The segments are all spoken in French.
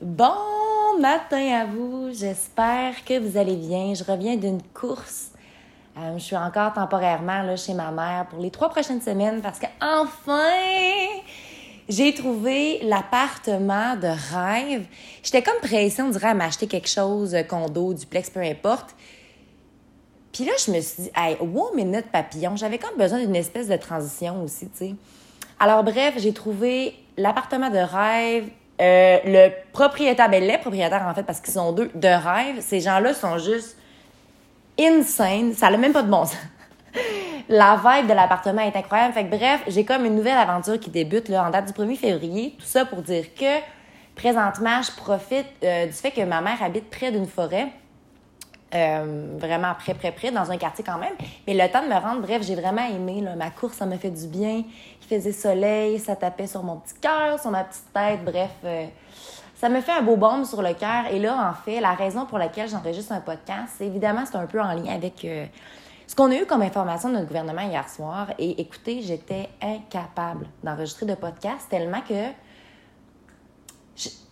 Bon matin à vous, j'espère que vous allez bien. Je reviens d'une course. Euh, je suis encore temporairement chez ma mère pour les trois prochaines semaines parce que enfin j'ai trouvé l'appartement de rêve. J'étais comme pressée, on dirait, à m'acheter quelque chose, euh, condo, duplex, peu importe. Puis là, je me suis dit, hey, wow, minute papillon, j'avais comme besoin d'une espèce de transition aussi, tu sais. Alors bref, j'ai trouvé l'appartement de rêve, euh, le propriétaire, ben les propriétaires en fait, parce qu'ils sont deux, de rêve, ces gens-là sont juste insane. Ça n'a même pas de bon sens. La vibe de l'appartement est incroyable. Fait que bref, j'ai comme une nouvelle aventure qui débute là, en date du 1er février. Tout ça pour dire que présentement, je profite euh, du fait que ma mère habite près d'une forêt. Euh, vraiment près, près, près, dans un quartier quand même. Mais le temps de me rendre, bref, j'ai vraiment aimé. Ma course, ça m'a fait du bien. Il faisait soleil, ça tapait sur mon petit cœur, sur ma petite tête. Bref, euh, ça me fait un beau baume sur le cœur. Et là, en fait, la raison pour laquelle j'enregistre un podcast, c'est évidemment, c'est un peu en lien avec euh, ce qu'on a eu comme information de notre gouvernement hier soir. Et écoutez, j'étais incapable d'enregistrer de podcast tellement que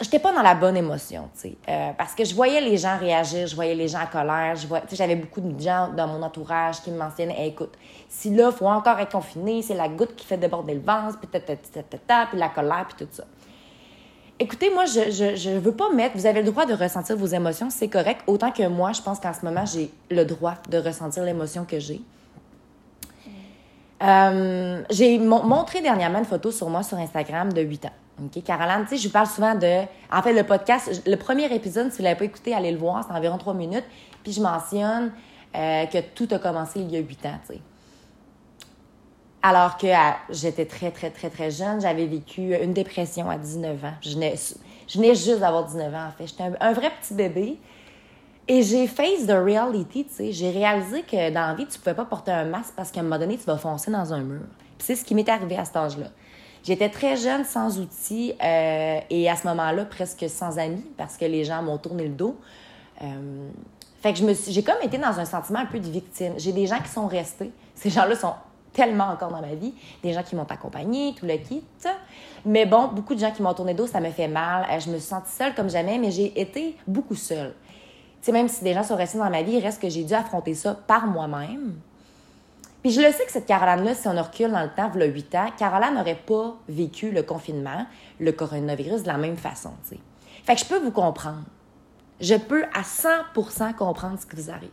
j'étais pas dans la bonne émotion, tu sais. Euh, parce que je voyais les gens réagir, je voyais les gens en colère, je vois, j'avais beaucoup de gens dans mon entourage qui me mentionnaient écoute, si là, faut encore être confiné, c'est la goutte qui fait déborder le ventre, puis puis la colère, puis tout ça. Écoutez, moi, je, je, je veux pas mettre, vous avez le droit de ressentir vos émotions, c'est correct, autant que moi, je pense qu'en ce moment, j'ai le droit de ressentir l'émotion que j'ai. Euh, j'ai montré dernièrement une photo sur moi sur Instagram de 8 ans. Caroline, tu sais, je vous parle souvent de. En fait, le podcast, le premier épisode, si vous ne l'avez pas écouté, allez le voir, c'est environ trois minutes. Puis je mentionne euh, que tout a commencé il y a huit ans, tu sais. Alors que j'étais très, très, très, très jeune, j'avais vécu une dépression à 19 ans. Je venais, je juste d'avoir 19 ans, en fait. J'étais un, vrai petit bébé. Et j'ai face the reality, tu sais. J'ai réalisé que dans la vie, tu ne pouvais pas porter un masque parce qu'à un moment donné, tu vas foncer dans un mur. Puis c'est ce qui m'est arrivé à cet âge-là. J'étais très jeune, sans outils, euh, et à ce moment-là, presque sans amis, parce que les gens m'ont tourné le dos. Euh, fait que j'ai comme été dans un sentiment un peu de victime. J'ai des gens qui sont restés. Ces gens-là sont tellement encore dans ma vie. Des gens qui m'ont accompagné, tout le kit. Mais bon, beaucoup de gens qui m'ont tourné le dos, ça me fait mal. Euh, je me suis sentie seule comme jamais, mais j'ai été beaucoup seule. Tu sais, même si des gens sont restés dans ma vie, il reste que j'ai dû affronter ça par moi-même. Puis je le sais que cette Caroline-là, si on recule dans le temps, a 8 ans, Caroline n'aurait pas vécu le confinement, le coronavirus de la même façon. Fait que je peux vous comprendre. Je peux à 100% comprendre ce qui vous arrive.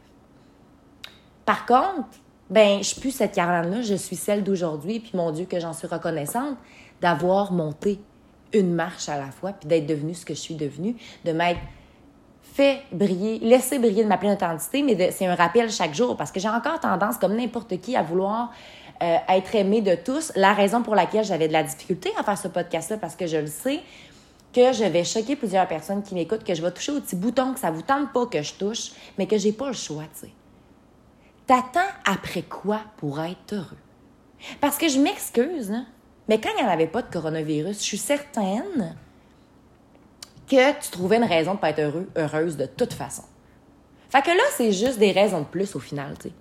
Par contre, ben, je suis plus cette Caroline-là, je suis celle d'aujourd'hui, puis mon Dieu, que j'en suis reconnaissante d'avoir monté une marche à la fois, puis d'être devenue ce que je suis devenue, de m'être fait briller, laisser briller de ma pleine authenticité, mais c'est un rappel chaque jour parce que j'ai encore tendance, comme n'importe qui, à vouloir euh, être aimé de tous. La raison pour laquelle j'avais de la difficulté à faire ce podcast-là, parce que je le sais, que je vais choquer plusieurs personnes qui m'écoutent, que je vais toucher au petit bouton que ça vous tente pas que je touche, mais que j'ai pas le choix. T'attends après quoi pour être heureux? Parce que je m'excuse, hein, mais quand il n'y en avait pas de coronavirus, je suis certaine que tu trouvais une raison de pas être heureux, heureuse de toute façon. Fait que là, c'est juste des raisons de plus au final, tu sais.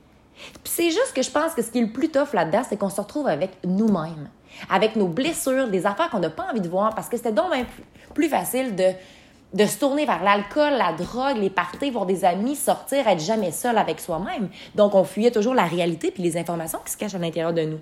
Puis c'est juste que je pense que ce qui est le plus tough là-dedans, c'est qu'on se retrouve avec nous-mêmes, avec nos blessures, des affaires qu'on n'a pas envie de voir, parce que c'était donc même plus facile de, de se tourner vers l'alcool, la drogue, les parties, voir des amis, sortir, être jamais seul avec soi-même. Donc, on fuyait toujours la réalité puis les informations qui se cachent à l'intérieur de nous.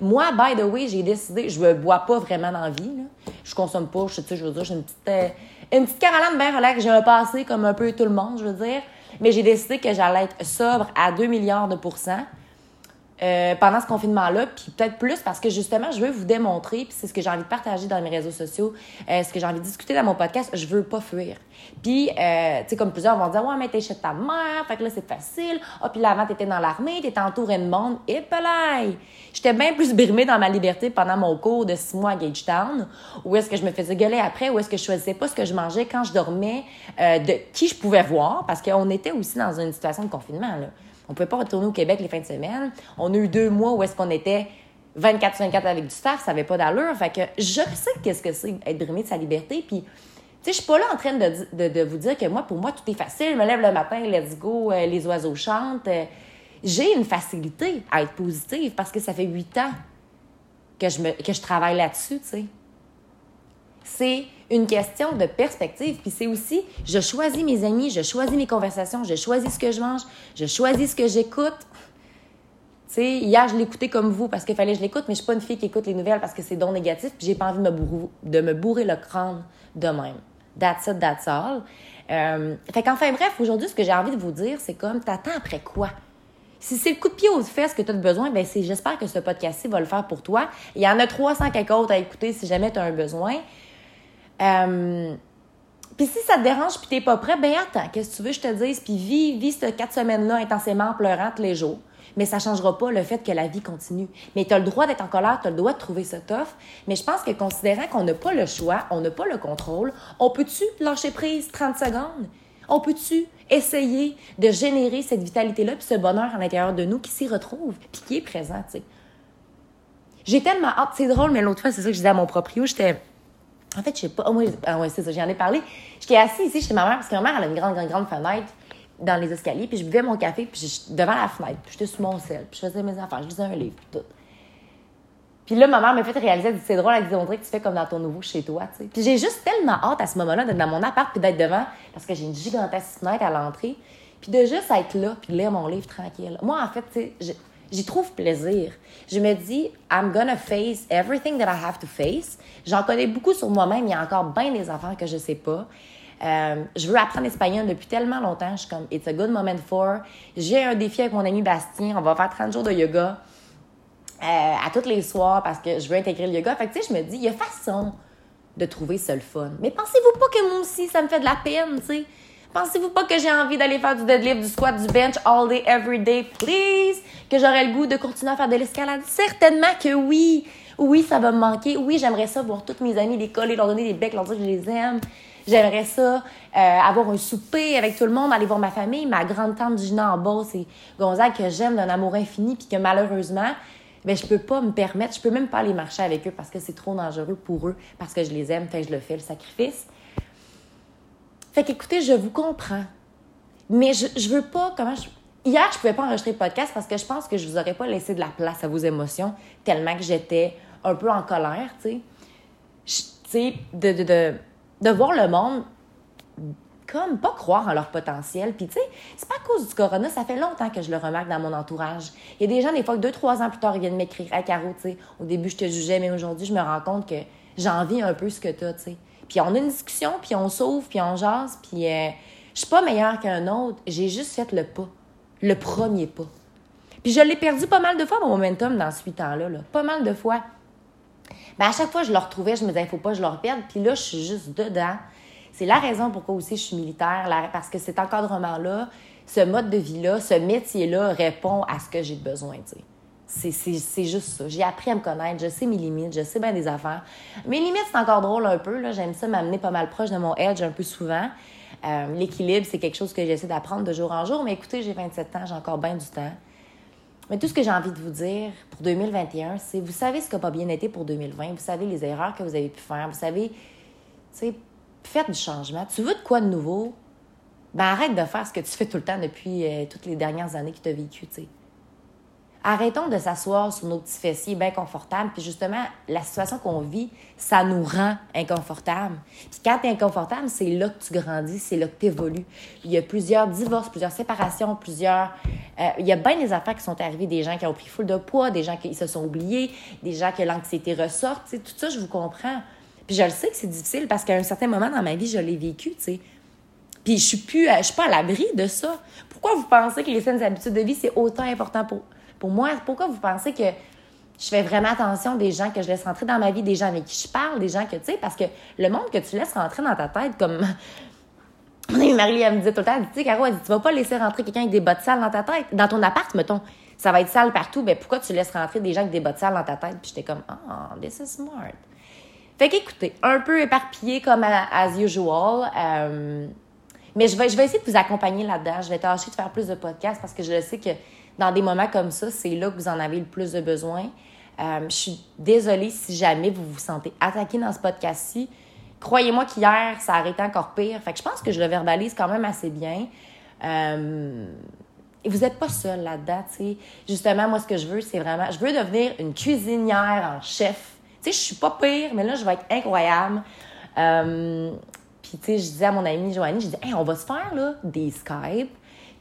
Moi, by the way, j'ai décidé, je bois pas vraiment dans la vie. Là. Je consomme pas, je, sais, je veux dire, j'ai une petite, euh, une petite Caroline bien relax. J'ai un passé comme un peu tout le monde, je veux dire. Mais j'ai décidé que j'allais être sobre à 2 milliards de pourcents. Euh, pendant ce confinement-là, puis peut-être plus parce que justement, je veux vous démontrer, puis c'est ce que j'ai envie de partager dans mes réseaux sociaux, euh, ce que j'ai envie de discuter dans mon podcast, je veux pas fuir. Puis, euh, tu sais, comme plusieurs vont dire, ouais, mais t'es chez ta mère, fait que là, c'est facile. Ah, puis là, avant, t'étais dans l'armée, t'étais entouré de monde, et pelay! J'étais bien plus brimée dans ma liberté pendant mon cours de six mois à Gagetown, où est-ce que je me faisais gueuler après, où est-ce que je choisissais pas ce que je mangeais quand je dormais, de qui je pouvais voir, parce qu'on était aussi dans une situation de confinement, là. On pouvait pas retourner au Québec les fins de semaine. On a eu deux mois où est-ce qu'on était 24 sur 24 avec du staff, ça n'avait pas d'allure. Fait que je sais qu'est-ce que c'est être brimé de sa liberté. Puis, tu sais, je suis pas là en train de, vous dire que moi, pour moi, tout est facile. Je me lève le matin, let's go, euh, les oiseaux chantent. Euh, j'ai une facilité à être positive parce que ça fait huit ans que je, travaille là-dessus. C'est une question de perspective. Puis c'est aussi, je choisis mes amis, je choisis mes conversations, je choisis ce que je mange, je choisis ce que j'écoute. Tu sais, hier, je l'écoutais comme vous parce qu'il fallait que je l'écoute, mais je suis pas une fille qui écoute les nouvelles parce que c'est don négatif, puis j'ai pas envie de me, de me bourrer le crâne de même. That's it, that's all. Euh, fait qu'enfin, bref, aujourd'hui, ce que j'ai envie de vous dire, c'est comme, t'attends après quoi? Si c'est le coup de pied aux fesses que tu as besoin, ben c'est j'espère que ce podcast-ci va le faire pour toi. Il y en a 300 quelques autres à écouter si jamais tu as un besoin. Euh, puis si ça te dérange puis t'es pas prêt, ben attends, qu'est-ce que tu veux que je te dise? Puis vis, vis ces quatre semaines-là intensément en pleurant tous les jours. Mais ça changera pas le fait que la vie continue. Mais tu as le droit d'être en colère, tu as le droit de trouver ça tough. Mais je pense que considérant qu'on n'a pas le choix, on n'a pas le contrôle, on peut-tu lâcher prise 30 secondes? On peut-tu essayer de générer cette vitalité-là puis ce bonheur à l'intérieur de nous qui s'y retrouve puis qui est présent, tu sais? J'ai tellement hâte. C'est drôle, mais l'autre fois, c'est ça que je disais à mon proprio, j'étais... En fait, je sais pas. Oh, moi, ah ouais, c'est ça, j'en ai parlé. J'étais assise ici chez ma mère parce que ma mère, elle a une grande, grande, grande fenêtre dans les escaliers, puis je buvais mon café, puis je, devant la fenêtre, puis j'étais sous mon sel, puis je faisais mes affaires, je lisais un livre, puis tout. Puis là, ma mère m'a fait réaliser, elle dit, c'est drôle, elle dit, on que tu fais comme dans ton nouveau chez toi, tu sais. Puis j'ai juste tellement hâte à ce moment-là d'être dans mon appart, puis d'être devant, parce que j'ai une gigantesque fenêtre à l'entrée, puis de juste être là, puis lire mon livre tranquille. Moi, en fait, tu sais, j'y trouve plaisir. Je me dis, I'm gonna face everything that I have to face. J'en connais beaucoup sur moi-même, il y a encore bien des affaires que je sais pas. Euh, je veux apprendre l'espagnol depuis tellement longtemps. Je suis comme, it's a good moment for. J'ai un défi avec mon ami Bastien. On va faire 30 jours de yoga euh, à tous les soirs parce que je veux intégrer le yoga. Fait que, tu sais, je me dis, il y a façon de trouver ça le fun. Mais pensez-vous pas que moi aussi, ça me fait de la peine, tu sais? Pensez-vous pas que j'ai envie d'aller faire du deadlift, du squat, du bench all day, every day, please? Que j'aurais le goût de continuer à faire de l'escalade? Certainement que oui! Oui, ça va me manquer. Oui, j'aimerais ça voir toutes mes amies d'école et leur donner des becs, leur dire que je les aime. J'aimerais ça euh, avoir un souper avec tout le monde, aller voir ma famille. Ma grande tante Gina en bas, c'est Gonzague que j'aime d'un amour infini, puis que malheureusement, ben, je peux pas me permettre, je peux même pas aller marcher avec eux parce que c'est trop dangereux pour eux, parce que je les aime, fait je le fais, le sacrifice. Fait qu'écoutez, je vous comprends. Mais je, je veux pas, comment je... Hier, je pouvais pas enregistrer le podcast parce que je pense que je vous aurais pas laissé de la place à vos émotions tellement que j'étais un peu en colère, tu sais. Tu sais, de, de, de de voir le monde comme pas croire en leur potentiel. Puis, tu sais, c'est pas à cause du corona, ça fait longtemps que je le remarque dans mon entourage. Il y a des gens, des fois, que deux, trois ans plus tard, ils viennent m'écrire à Caro, tu sais. Au début, je te jugeais, mais aujourd'hui, je me rends compte que j'envie un peu ce que tu as, tu sais. Puis, on a une discussion, puis on s'ouvre, puis on jase, puis euh, je suis pas meilleure qu'un autre. J'ai juste fait le pas, le premier pas. Puis, je l'ai perdu pas mal de fois, mon momentum, dans ce huit ans-là, là. Pas mal de fois. Ben, à chaque fois, je le retrouvais, je me disais, faut pas que je le reperde. Puis là, je suis juste dedans. C'est la raison pourquoi aussi je suis militaire, parce que cet encadrement-là, ce mode de vie-là, ce métier-là répond à ce que j'ai besoin. C'est juste ça. J'ai appris à me connaître, je sais mes limites, je sais bien des affaires. Mes limites, c'est encore drôle un peu. J'aime ça m'amener pas mal proche de mon edge un peu souvent. Euh, l'équilibre, c'est quelque chose que j'essaie d'apprendre de jour en jour. Mais écoutez, j'ai 27 ans, j'ai encore bien du temps. Mais tout ce que j'ai envie de vous dire pour 2021, c'est vous savez ce qui n'a pas bien été pour 2020, vous savez les erreurs que vous avez pu faire, vous savez, tu sais, faites du changement. Tu veux de quoi de nouveau? Ben arrête de faire ce que tu fais tout le temps depuis euh, toutes les dernières années que tu as vécu, tu sais. Arrêtons de s'asseoir sur nos petits fessiers bien confortables. Puis justement, la situation qu'on vit, ça nous rend inconfortables. Puis quand tu es inconfortable, c'est là que tu grandis, c'est là que tu évolues. Il y a plusieurs divorces, plusieurs séparations, plusieurs... Euh, il y a bien des affaires qui sont arrivées, des gens qui ont pris full de poids, des gens qui se sont oubliés, des gens que l'anxiété ressort. Tout ça, je vous comprends. Puis je le sais que c'est difficile parce qu'à un certain moment dans ma vie, je l'ai vécu, tu sais. Puis je suis plus, je suis pas à l'abri de ça. Pourquoi vous pensez que les saines habitudes de vie, c'est autant important pour pour moi, pourquoi vous pensez que je fais vraiment attention des gens que je laisse rentrer dans ma vie, des gens avec qui je parle, des gens que, tu sais, parce que le monde que tu laisses rentrer dans ta tête, comme Marie, elle me disait tout le temps, tu sais, Caro, elle dit, tu vas pas laisser rentrer quelqu'un avec des bottes sales dans ta tête. Dans ton appart, mettons, ça va être sale partout, ben pourquoi tu laisses rentrer des gens avec des bottes sales dans ta tête? Puis j'étais comme, oh, this is smart. Fait qu'écoutez, un peu éparpillé comme as usual. Euh, mais je vais, je vais essayer de vous accompagner là-dedans. Je vais tâcher de faire plus de podcasts parce que je sais que dans des moments comme ça, c'est là que vous en avez le plus de besoin. Euh, je suis désolée si jamais vous vous sentez attaqué dans ce podcast-ci. Croyez-moi qu'hier, ça a été encore pire. Fait que je pense que je le verbalise quand même assez bien. Euh, et vous n'êtes pas seul là-dedans, tu sais. Justement, moi, ce que je veux, c'est vraiment... Je veux devenir une cuisinière en chef. Tu sais, je suis pas pire, mais là, je vais être incroyable. Euh, puis, tu sais, je disais à mon amie Joanie, je disais, hey, on va se faire, là, des Skype.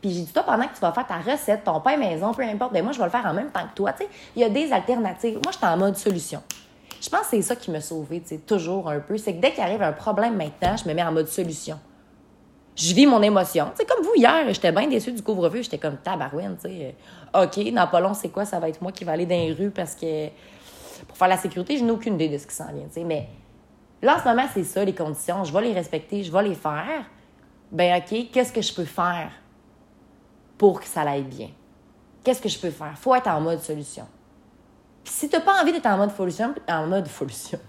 Puis j'ai dit, toi, pendant que tu vas faire ta recette, ton pain maison, peu importe, ben moi, je vais le faire en même temps que toi. Tu sais, il y a des alternatives. Moi, j'étais en mode solution. Je pense que c'est ça qui m'a sauvée, tu sais, toujours un peu. C'est que dès qu'il arrive un problème maintenant, je me mets en mode solution. Je vis mon émotion. Sais, comme vous, hier, j'étais bien déçue du couvre-feu. J'étais comme tabarouine, tu sais. OK, dans pas long, c'est quoi? Ça va être moi qui va aller dans les rues parce que pour faire la sécurité, je n'ai aucune idée de ce qui s'en vient, tu sais. Mais là, en ce moment, c'est ça, les conditions. Je vais les respecter, je vais les faire. Ben OK, qu'est-ce que je peux faire? Pour que ça aille bien. Qu'est-ce que je peux faire? faut être en mode solution. Puis si tu n'as pas envie d'être en mode solution, en mode solution,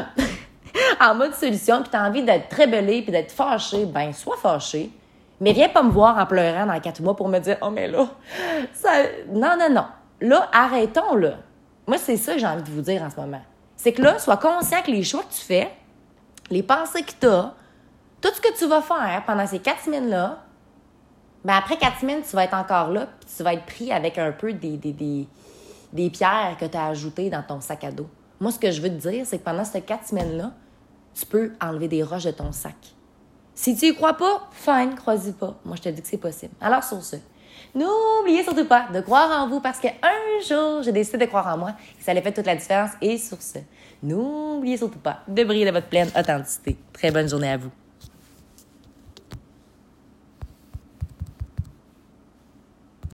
en mode solution, puis tu as envie d'être très belé puis d'être fâché, ben sois fâché. Mais viens pas me voir en pleurant dans quatre mois pour me dire Oh, mais là, ça. Non, non, non. Là, arrêtons, là. Moi, c'est ça que j'ai envie de vous dire en ce moment. C'est que là, sois conscient que les choix que tu fais, les pensées que tu as, tout ce que tu vas faire pendant ces quatre semaines-là, ben après quatre semaines, tu vas être encore là, puis tu vas être pris avec un peu des, des, des, pierres que tu as ajoutées dans ton sac à dos. Moi, ce que je veux te dire, c'est que pendant ces quatre semaines-là, tu peux enlever des roches de ton sac. Si tu y crois pas, fine, crois-y pas. Moi, je te dis que c'est possible. Alors, sur ce, n'oubliez surtout pas de croire en vous parce qu'un jour, j'ai décidé de croire en moi et ça allait faire toute la différence. Et sur ce, n'oubliez surtout pas de briller de votre pleine authenticité. Très bonne journée à vous.